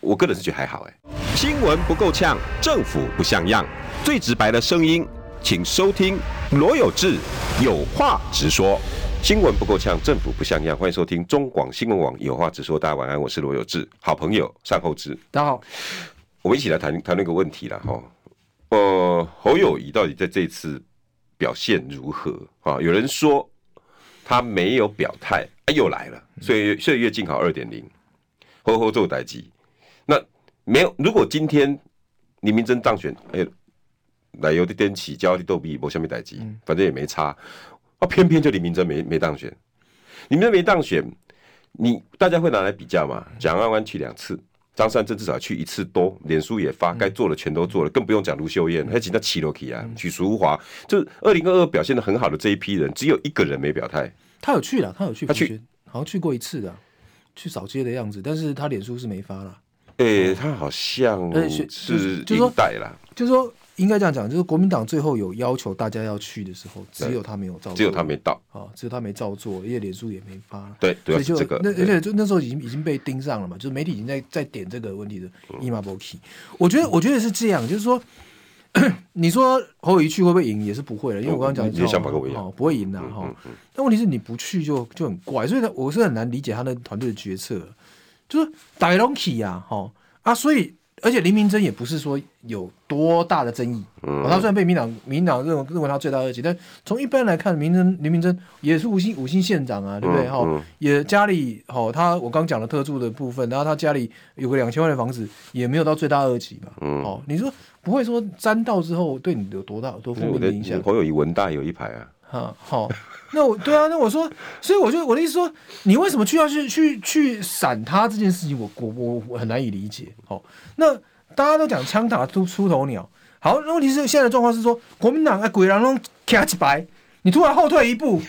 我个人是觉得还好哎、欸。新闻不够呛，政府不像样，最直白的声音。请收听罗有志有话直说，新闻不够呛，政府不像样。欢迎收听中广新闻网有话直说。大家晚安，我是罗有志，好朋友善厚之。大家好，我们一起来谈谈那个问题了哈。呃，侯友宜到底在这次表现如何啊？有人说他没有表态，啊，又来了。岁月岁月静好二点零，吼吼做代志。那没有，如果今天李明珍当选，哎。来有的点起，焦的逗比，无虾米代志，反正也没差。啊，偏偏就李明哲没没当选，李明哲没当选，你大家会拿来比较嘛？蒋万安去两次，张善政至少去一次多，脸书也发，该做的全都做了，更不用讲卢秀燕，还其他齐罗起啊，许淑华，就二零二二表现的很好的这一批人，只有一个人没表态。他有去了，他有去，他去，好像去过一次的，去扫街的样子，但是他脸书是没发了。哎、欸，他好像是就是带啦，就是说。应该这样讲，就是国民党最后有要求大家要去的时候，只有他没有照做，只有他没到啊，只有他没照做，因为脸书也没发。对，对，就这个，那而且就那时候已经已经被盯上了嘛，就是媒体已经在在点这个问题的。伊玛波奇，我觉得我觉得是这样，就是说，你说侯友宜去会不会赢，也是不会的，因为我刚刚讲，你的想法跟我一样，不会赢的哈。但问题是你不去就就很怪，所以呢，我是很难理解他的团队的决策，就是大龙起呀，哈啊，所以。而且林明珍也不是说有多大的争议，嗯哦、他虽然被民党民党认为认为他罪大恶极，但从一般来看，明真林明珍也是五星五星县长啊，对不对？哈、嗯嗯，也家里好、哦，他我刚讲了特助的部分，然后他家里有个两千万的房子，也没有到罪大恶极嘛。嗯，哦，你说不会说沾到之后对你有多大多负面的影响？侯友以文大有一排啊。哈，好。那我对啊，那我说，所以我就我的意思说，你为什么去要去去去闪他这件事情，我我我我很难以理解。哦，那大家都讲枪打出出头鸟，好，那问题是现在的状况是说，国民党啊，鬼狼龙卡起白，你突然后退一步，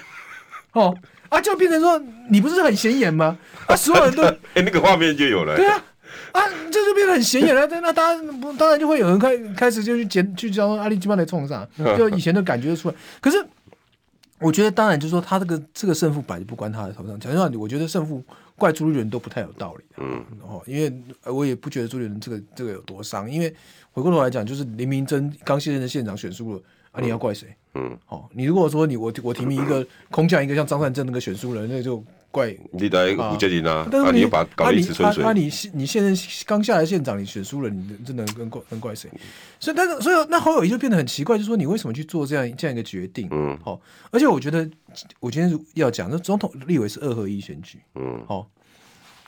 哦啊，就变成说你不是很显眼吗？啊，所有人都 哎、欸，那个画面就有了。对啊，啊，这就变得很显眼了。那大家不当然就会有人开开始就去捡去叫阿里基巴来冲上，就以前的感觉就出来，可是。我觉得当然就是说，他这个这个胜负摆不关他的头上。讲实话，我觉得胜负怪朱立伦都不太有道理。嗯，哦，因为我也不觉得朱立伦这个这个有多伤。因为回过头来讲，就是林明珍刚卸任的县长选输了，啊，你要怪谁？嗯，哦，你如果说你我我提名一个空降一个像张善政那个选输了，那就。怪你来吴杰林啊！但是你，又把搞一池春水。那你你现在刚下来县长，你选输了，你这能跟怪能怪谁？所以，但是，所以那侯友谊就变得很奇怪，就是说你为什么去做这样这样一个决定？嗯，好，而且我觉得，我今天要讲，那总统立委是二合一选举。嗯，好，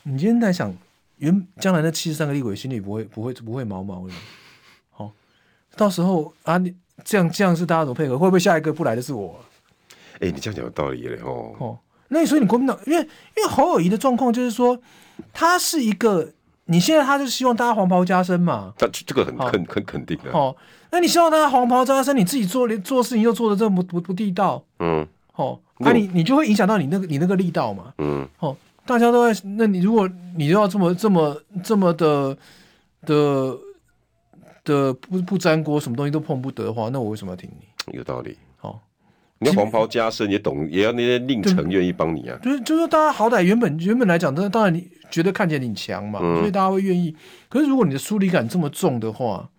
你今天在想，原将来那七十三个立委心里不会不会不会毛毛的。好，到时候啊，你这样这样是大家怎么配合？会不会下一个不来的是我？哎、欸，你这样讲有道理嘞，哦。哦那所以你国民党，因为因为侯友谊的状况就是说，他是一个，你现在他就希望大家黄袍加身嘛，他这个很很很肯定的。哦，那你希望大家黄袍加身，你自己做连做事情又做的这么不不不地道，嗯，哦，那、啊、你你就会影响到你那个你那个力道嘛。嗯，哦，大家都在，那你如果你就要这么这么这么的的的不不沾锅，什么东西都碰不得的话，那我为什么要听你？有道理。哦，你要黄袍加身也懂，也要那些令臣愿意帮你啊。就是就是，大家好歹原本原本来讲，当当然你觉得看起来你强嘛，嗯、所以大家会愿意。可是如果你的疏离感这么重的话，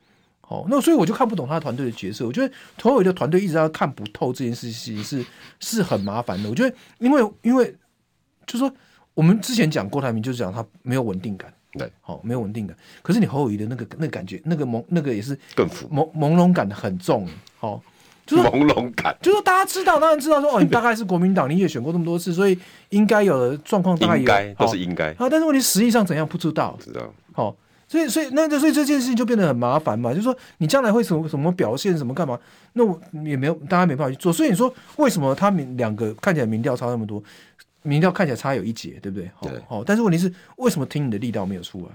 哦，那所以我就看不懂他团队的角色。我觉得头尾的团队一直要看不透这件事情是是很麻烦的。我觉得因为因为就是说我们之前讲郭台铭就是讲他没有稳定感，对，好没有稳定感。可是你侯友谊的那个那个感觉，那个朦那个也是更朦朦胧感很重，好，就是朦胧感，就是大家知道当然知道说哦，你大概是国民党，你也选过这么多次，所以应该有的状况大概应该都是应该啊。但是问题实际上怎样不知道，知道好。所以，所以，那就所以这件事情就变得很麻烦嘛。就是说，你将来会什么什么表现，什么干嘛？那我也没有，大家没办法去做。所以你说，为什么他们两个看起来民调差那么多？民调看起来差有一截，对不对？好，好。但是问题是，为什么听你的力道没有出来？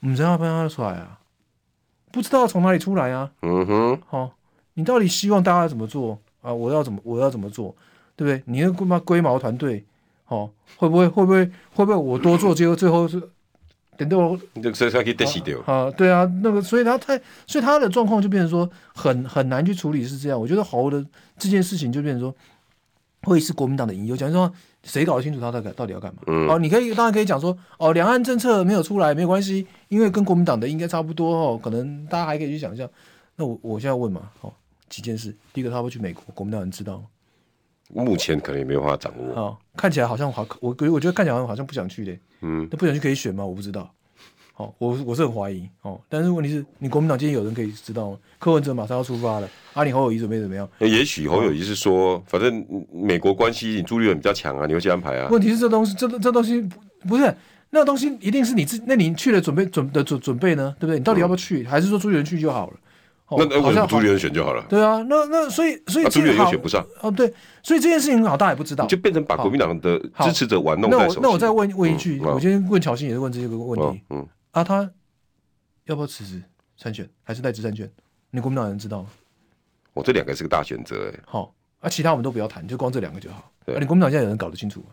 我们知道他出来啊？不知道从哪里出来啊？嗯哼。好，你到底希望大家怎么做啊？我要怎么？我要怎么做？对不对？你那龟毛龟毛团队，哦，会不会？会不会？会不会？我多做，结果最后是。等到所以他可以得死掉啊！对啊，那个，所以他太，所以他的状况就变成说很很难去处理，是这样。我觉得侯的这件事情就变成说会是国民党的隐忧，讲说谁搞得清楚他在到底要干嘛？嗯，哦，你可以当然可以讲说哦，两岸政策没有出来没有关系，因为跟国民党的应该差不多哦，可能大家还可以去想象。那我我现在问嘛，哦，几件事，第一个他会去美国，国民党人知道吗？目前可能也没有办法掌握。哦，看起来好像好，我我觉得看起来好像不想去的。嗯，那不想去可以选吗？我不知道。哦，我我是很怀疑哦，但是问题是你国民党今天有人可以知道吗？柯文哲马上要出发了，阿、啊、你侯友宜准备怎么样？也许侯友谊是说，哦、反正美国关系你朱立伦比较强啊，你会去安排啊。问题是这东西，这这东西不是那东西，一定是你自那你去了准备准的准准备呢，对不对？你到底要不要去？嗯、还是说朱立伦去就好了？哦、那那为什么朱立伦选就好了？对啊，那那所以所以、啊、朱立伦又选不上哦，对，所以这件事情老大也不知道，就变成把国民党的支持者玩弄在手那我那我再问问一句，嗯、我今天问乔欣也是问这个问题，嗯，嗯啊他。要不要辞职参选，还是代职参选？你国民党人知道吗？我这两个是个大选择哎。好，啊，其他我们都不要谈，就光这两个就好。对，啊、你国民党现在有人搞得清楚吗？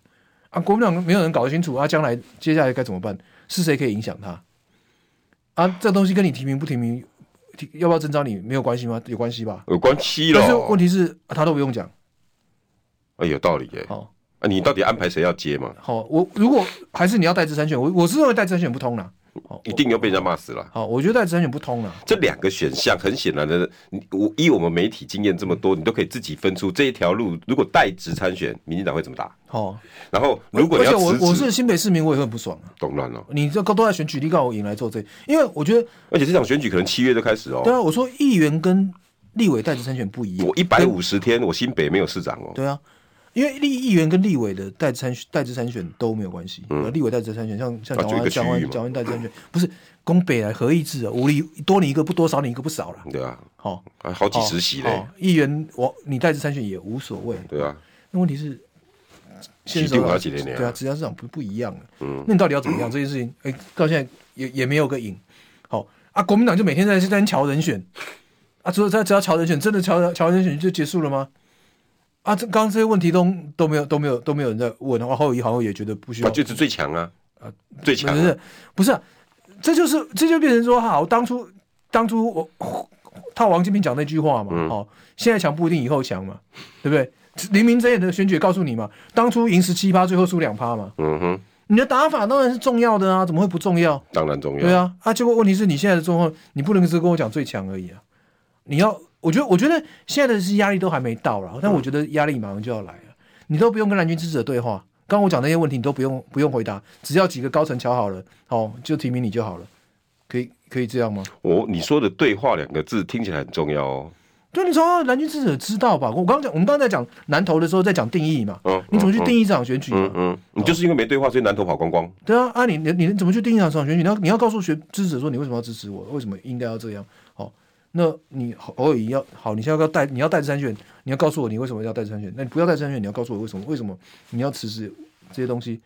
啊，国民党没有人搞得清楚啊，将来接下来该怎么办？是谁可以影响他？啊，这东西跟你提名不提名，要不要征召你没有关系吗？有关系吧？有关系了。但是问题是、啊，他都不用讲。哎，有道理耶。好，啊，你到底安排谁要接嘛？好，我如果还是你要代职参选，我我是认为代职参选不通了。一定要被人家骂死了。好，我觉得代职参选不通了。这两个选项很显然的，我依我们媒体经验这么多，你都可以自己分出这一条路。如果代职参选，民进党会怎么打？哦，然后如果而且我我是新北市民，我也会很不爽啊。动乱了，你这都在选举，你告我引来做这，因为我觉得，而且这场选举可能七月就开始哦。对啊，我说议员跟立委代职参选不一样。我一百五十天，我新北没有市长哦。对啊。因为立议员跟立委的代参代职参选都没有关系，嗯，立委代职参选像像蒋万蒋万蒋万代职参选不是攻北来合议制啊，无力多你一个不多少你一个不少了，对啊，好，好几十席嘞，议员我你代职参选也无所谓，对啊，那问题是现在对啊，直辖市长不不一样，嗯，那你到底要怎么样？这件事情？哎，到现在也也没有个影，好啊，国民党就每天在在瞧人选。啊，只有在只要瞧人选，真的瞧瞧人选就结束了吗？啊，这刚刚这些问题都都没有都没有都没有人在问的话，侯友谊好像也觉得不需要。就是最强啊，啊，最强、啊。不是不是、啊，这就是这就变成说，好，当初当初我套王金平讲那句话嘛，嗯、哦，现在强不一定以后强嘛，对不对？黎明睁眼的选举告诉你嘛，当初赢十七趴，最后输两趴嘛。嗯哼，你的打法当然是重要的啊，怎么会不重要？当然重要。对啊，啊，结果问题是你现在的状况，你不能只跟我讲最强而已啊，你要。我觉得，我觉得现在的是压力都还没到了，但我觉得压力马上就要来了。嗯、你都不用跟蓝军支持者对话，刚刚我讲那些问题，你都不用不用回答，只要几个高层瞧好了，哦，就提名你就好了，可以可以这样吗？我你说的对话两个字听起来很重要哦。对，你说蓝军支持者知道吧？我刚刚讲，我们刚刚在讲南投的时候，在讲定义嘛。嗯。你怎么去定义这场选举？嗯嗯。你就是因为没对话，所以南投跑光光。对啊，啊你你你怎么去定义这场选举？你要你要告诉学支持者说，你为什么要支持我？为什么应该要这样？哦。那你偶尔要好，你现在要带你要代职参选，你要告诉我你为什么要代职参选？那你不要代职参选，你要告诉我为什么？为什么你要辞职？这些东西，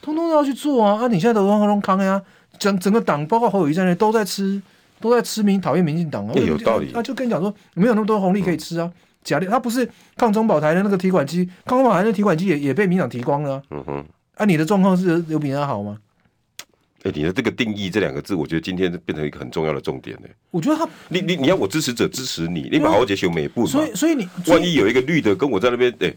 通通都要去做啊！啊，你现在都往后扛呀，整整个党包括侯友谊在内都在吃，都在吃民讨厌民进党啊！有道理。啊，就跟你讲说，没有那么多红利可以吃啊，假的，他不是抗中保台的那个提款机，抗中保台的提款机也也被民党提光了。嗯哼，啊，你的状况是有比他好吗？哎、欸，你的这个定义这两个字，我觉得今天变成一个很重要的重点呢。我觉得他，你你你要我支持者支持你，你把豪杰修美步，所以所以你万一有一个绿的跟我在那边，哎、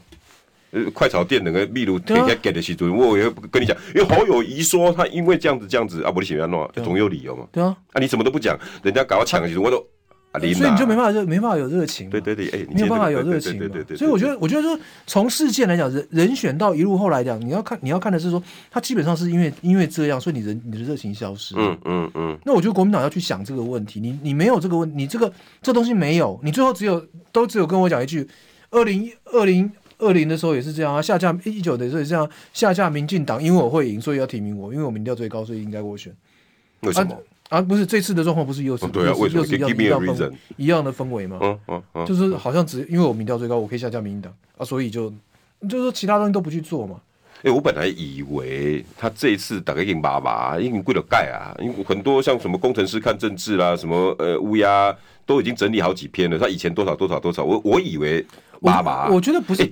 呃，快炒店那个秘鲁天天给的时候，我也跟你讲，因为好友谊说他因为这样子这样子啊，我的喜欢弄，总有理由嘛。对啊，啊，你什么都不讲，人家搞要抢的时候，我都。所以你就没办法就，没办法有热情。对对对，哎，没有办法有热情。所以我觉得，我觉得说，从事件来讲，人人选到一路后来讲，你要看，你要看的是说，他基本上是因为因为这样，所以你人你的热情消失。嗯嗯嗯。那我觉得国民党要去想这个问题，你你没有这个问，你这个这东西没有，你最后只有都只有跟我讲一句，二零二零二零的时候也是这样啊，下架一九的时候也是这样，下架民进党，因为我会赢，所以要提名我，因为我民调最高，所以应该我选。为什么？啊，不是这次的状况，不是又是又是又是一样一样氛一样的氛围吗？嗯嗯嗯，就是好像只因为我民调最高，我可以下架民进党啊，所以就就是说其他东西都不去做嘛。哎，我本来以为他这一次大概已经爸爸，已经跪了盖啊，因为很多像什么工程师看政治啦，什么呃乌鸦都已经整理好几篇了。他以前多少多少多少，我我以为。爸爸，我觉得不是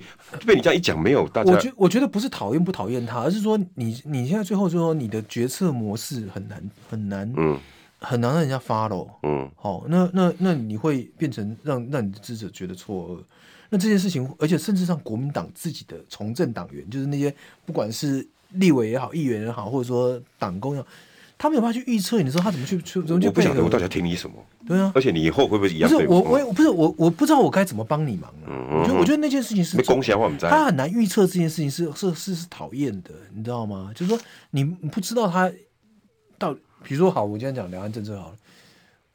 被你这样一讲，没有大家。我觉我觉得不是讨厌不讨厌他，而是说你你现在最后就说你的决策模式很难很难，嗯，很难让人家 follow，嗯，好，那那那你会变成让让你的智者觉得错愕。那这件事情，而且甚至让国民党自己的从政党员，就是那些不管是立委也好，议员也好，或者说党工要。他没有办法去预测，你说他怎么去去怎么去？我不晓得我到底要听你什么。对啊，而且你以后会不会一样？不是我我不是我我不知道我该怎么帮你忙了。嗯嗯。我觉得我觉得那件事情是恭喜我们在。他很难预测这件事情是是是是讨厌的，你知道吗？就是说你不知道他到，比如说好，我今天讲两岸政策好了，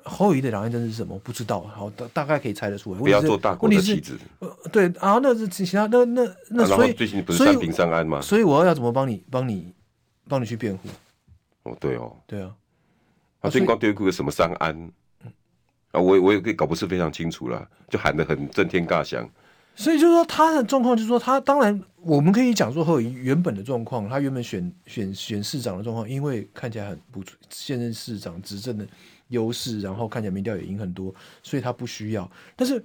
侯友谊的两岸政策是什么？不知道，好大大概可以猜得出来。不要做大国的棋子。呃，对啊，那是其他那那那所以最近不是三平三安吗？所以我要怎么帮你帮你帮你去辩护？哦，对哦，对啊。他最近光丢个什么三安啊，我我也搞不是非常清楚了，就喊得很震天尬响。所以就是说他的状况，就是说他当然我们可以讲说侯友宜原本的状况，他原本选选选市长的状况，因为看起来很不现任市长执政的优势，然后看起来民调也赢很多，所以他不需要。但是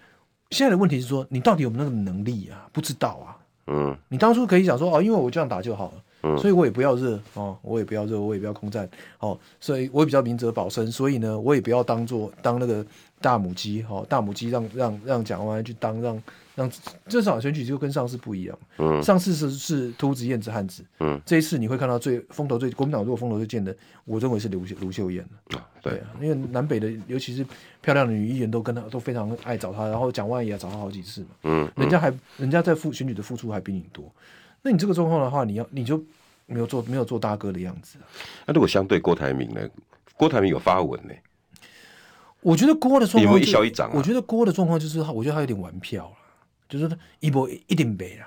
现在的问题是说，你到底有没有那个能力啊？不知道啊。嗯，你当初可以讲说哦，因为我这样打就好了。所以我也不要热哦，我也不要热，我也不要空战哦，所以我也比较明哲保身，所以呢，我也不要当做当那个大母鸡哦，大母鸡让让让蒋万安去当，让让这场选举就跟上次不一样，嗯，上次是是秃子燕子汉子，嗯，这一次你会看到最风头最国民党如果风头最健的，我认为是卢秀卢秀燕。啊，对。啊，因为南北的尤其是漂亮的女议员都跟他都非常爱找他，然后蒋万安也找他好几次嘛，嗯，人家还人家在付选举的付出还比你多。那你这个状况的话，你要你就没有做没有做大哥的样子。那如果相对郭台铭呢？郭台铭有发文呢？我觉得郭的状况有没有一消一长？我觉得郭的状况就是，我觉得他有点玩票了，就是他一波一定没了。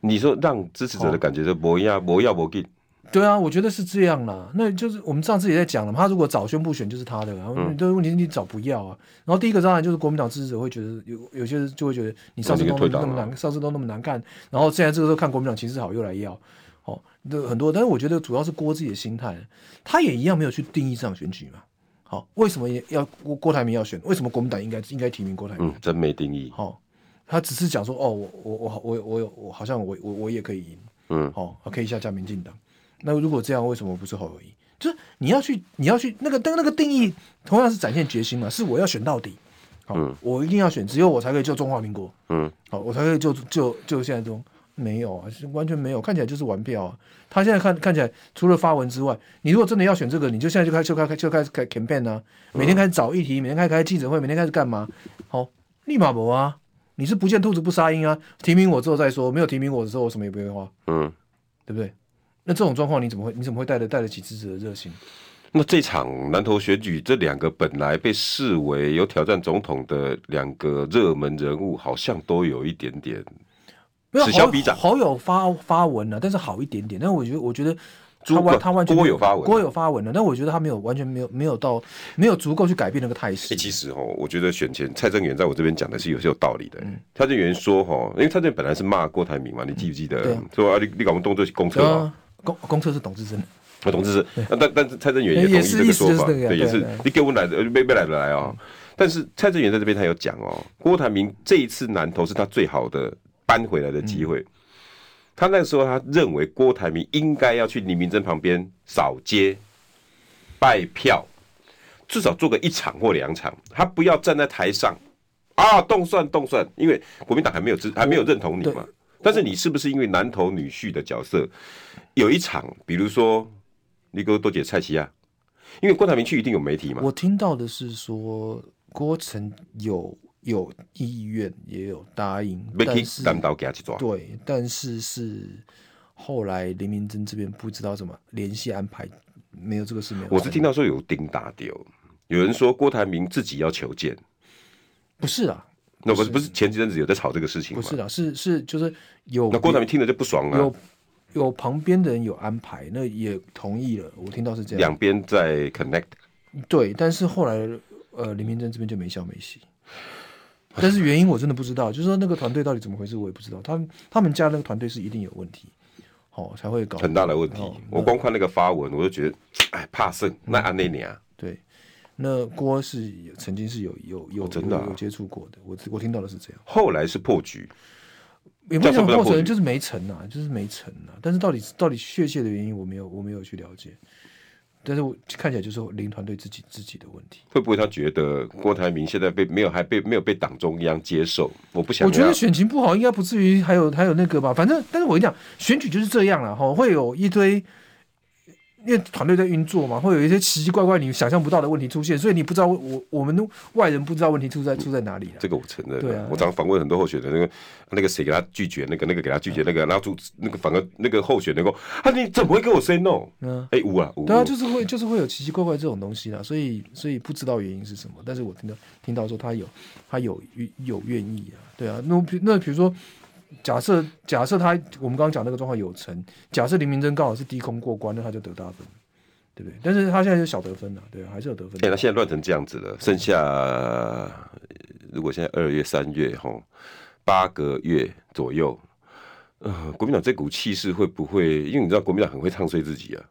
你说让支持者的感觉是不要不要不给。对啊，我觉得是这样啦。那就是我们上次也在讲了嘛，他如果早宣布选就是他的，然后这个问题是你早不要啊。然后第一个当然就是国民党支持者会觉得有有些人就会觉得你上次都那么难，上次都那么难看，然后现在这个时候看国民党情势好又来要，哦，这很多。但是我觉得主要是郭自己的心态，他也一样没有去定义这场选举嘛。好，为什么要郭郭台铭要选？为什么国民党应该应该提名郭台铭？嗯，真没定义。好，他只是讲说哦，我我我我我我好像我我我也可以赢，嗯，好，可以下架民进党。那如果这样，为什么不是侯友宜？就是你要去，你要去那个，但那个定义同样是展现决心嘛，是我要选到底，好，嗯、我一定要选，只有我才可以救中华民国，嗯，好，我才可以救救救现在中没有啊，完全没有，看起来就是玩票啊。他现在看看起来，除了发文之外，你如果真的要选这个，你就现在就开就开就开始开 campaign 啊，每天开始找议题，每天开始开记者会，每天开始干嘛？好，立马不啊，你是不见兔子不撒鹰啊，提名我之后再说，没有提名我的时候，我什么也不会花，嗯，对不对？那这种状况你怎么会？你怎么会带得带得起支持的热情？那这场南投选举，这两个本来被视为有挑战总统的两个热门人物，好像都有一点点此消彼长。好友发发文了，但是好一点点。但我觉得，我觉得他完他完全郭有发文，郭有发文了，但我觉得他没有完全没有没有到没有足够去改变那个态势。欸、其实哦，我觉得选前蔡正元在我这边讲的是有些有道理的。嗯、蔡正元说哈，因为蔡正元本来是骂郭台铭嘛，你记不记得？嗯、说啊，你你搞我们动作是公车啊。公公车是董志珍，董志珍，但但是蔡正元也同意这个说法，对，也是你给我来的，没没来的来哦。但是蔡正元在这边他有讲哦，郭台铭这一次南投是他最好的扳回来的机会。嗯、他那个时候他认为郭台铭应该要去李明珍旁边扫街拜票，至少做个一场或两场，他不要站在台上啊动算动算，因为国民党还没有支还没有认同你嘛。但是你是不是因为男头女婿的角色有一场，比如说你给我多解蔡奇亚，因为郭台铭去一定有媒体嘛。我听到的是说郭成有有意愿，也有答应，但是单刀给他去抓。对，但是是后来林明珍这边不知道怎么联系安排，没有这个事没有。我是听到说有钉打掉，有人说郭台铭自己要求见，不是啊。那不是不是前几阵子有在吵这个事情吗？不是的，是是就是有。那郭台铭听了就不爽了。有有旁边的人有安排，那也同意了。我听到是这样。两边在 connect。对，但是后来呃，林明珍这边就没消没息。但是原因我真的不知道，就是说那个团队到底怎么回事，我也不知道。他们他们家那个团队是一定有问题，哦，才会搞很大的问题。我光看那个发文，我就觉得，哎，怕胜那安内尼啊。对。那郭是曾经是有有有真的有接触过的，我我听到的是这样。后来是破局，也不讲破局，就是没成啊，就是没成啊。但是到底到底确切的原因，我没有我没有去了解。但是我看起来就是林团队自己自己的问题。会不会他觉得郭台铭现在被没有还被没有被党中央接受？我不想。我觉得选情不好，应该不至于还有还有那个吧。反正，但是我跟你讲，选举就是这样了哈，会有一堆。因为团队在运作嘛，会有一些奇奇怪怪、你想象不到的问题出现，所以你不知道我我们外人不知道问题出在出在哪里。这个我承认。对啊，我常访问很多候选人，那个那个谁给他拒绝，那个那个给他拒绝，那个然后主那个反而那个候选人说啊，你怎么会跟我 say no？嗯，哎，无啊无。对啊，就是会就是会有奇奇怪怪这种东西啦，所以所以不知道原因是什么，但是我听到听到说他有他有有愿意啊，对啊，那那比如说。假设假设他我们刚刚讲那个状况有成，假设林明珍刚好是低空过关，那他就得大分，对不对？但是他现在就小得分了，对，还是有得分。哎，那现在乱成这样子了，剩下如果现在二月三月吼八个月左右，呃，国民党这股气势会不会？因为你知道国民党很会唱衰自己啊。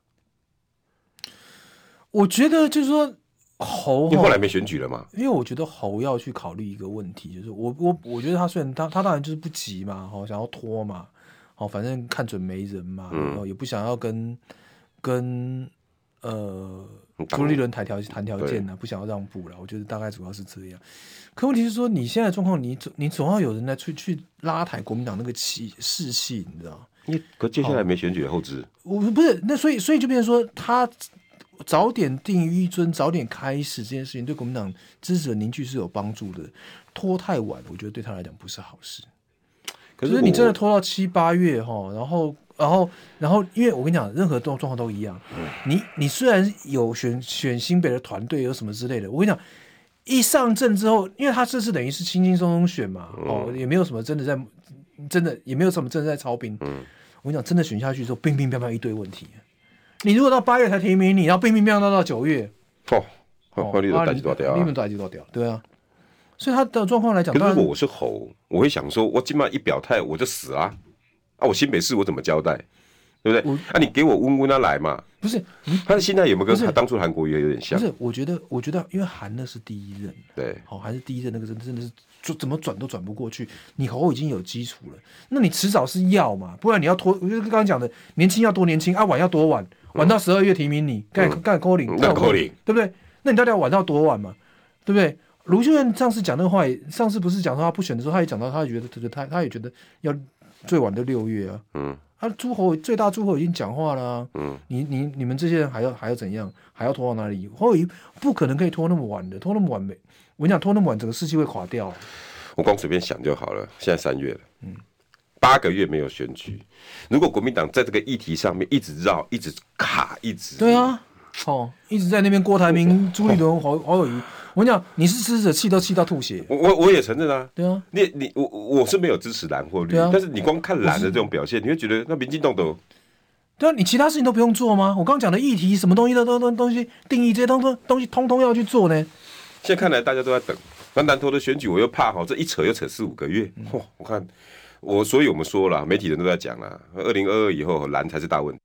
我觉得就是说。侯，你后来没选举了吗？因为我觉得侯要去考虑一个问题，就是我我我觉得他虽然他他当然就是不急嘛，哦想要拖嘛，哦反正看准没人嘛，然后也不想要跟跟呃朱立伦谈条谈条件呢，不想要让步了。我觉得大概主要是这样。可问题是说，你现在状况，你总你总要有人来去去拉抬国民党那个气士气，你知道？你可接下来没选举的后置，我不是那所以所以就变成说他。早点定于一尊，早点开始这件事情，对国民党支持的凝聚是有帮助的。拖太晚，我觉得对他来讲不是好事。可是你真的拖到七八月哈，然后，然后，然后，因为我跟你讲，任何状状况都一样。你你虽然有选选新北的团队，有什么之类的，我跟你讲，一上阵之后，因为他这次等于是轻轻松松选嘛，哦，也没有什么真的在，真的也没有什么真的在操兵。我跟你讲，真的选下去之后，乒乒乓乓一堆问题。你如果到八月才提名你，然后乒乒乓乓到到九月，哦，哦，你都打击多掉，你们打击多掉，对啊，所以他的状况来讲，可是如果我是猴，我会想说，我今晚一表态我就死啊，啊，我新北市我怎么交代，对不对？啊，你给我温温他来嘛，不是，他的心态有没有跟他当初韩国瑜有点像？不是，我觉得，我觉得，因为韩那是第一任，对，好，还是第一任那个真真的是。就怎么转都转不过去，你侯已经有基础了，那你迟早是要嘛，不然你要拖。我就刚刚讲的，年轻要多年轻啊，晚要多晚，晚到十二月提名你，干干扣零，干扣零，对不对？那你到底要晚到多晚嘛？对不对？卢秀燕上次讲那个话，上次不是讲说他不选的时候，他也讲到，他也觉得他他也觉得要最晚的六月啊。嗯，他诸侯最大诸侯已经讲话了啊。嗯，你你你们这些人还要还要怎样？还要拖到哪里？侯友宜不可能可以拖那么晚的，拖那么晚没。我跟你讲，拖那么晚，整个士气会垮掉。我光随便想就好了。现在三月了，嗯，八个月没有选举。如果国民党在这个议题上面一直绕、一直卡、一直对啊，哦，一直在那边郭台铭、朱立伦、侯侯友宜，我跟你讲，你是支持者，气都气到吐血。我我我也承认啊，对啊，你你我我是没有支持蓝或绿，啊、但是你光看蓝的这种表现，你会觉得那民进党都对啊，你其他事情都不用做吗？我刚刚讲的议题，什么东西都都都东西定义这些东东东西，通通要去做呢？现在看来，大家都在等。那南投的选举，我又怕哈，这一扯又扯四五个月。嚯，我看我，所以我们说了，媒体人都在讲了，二零二二以后蓝才是大问题。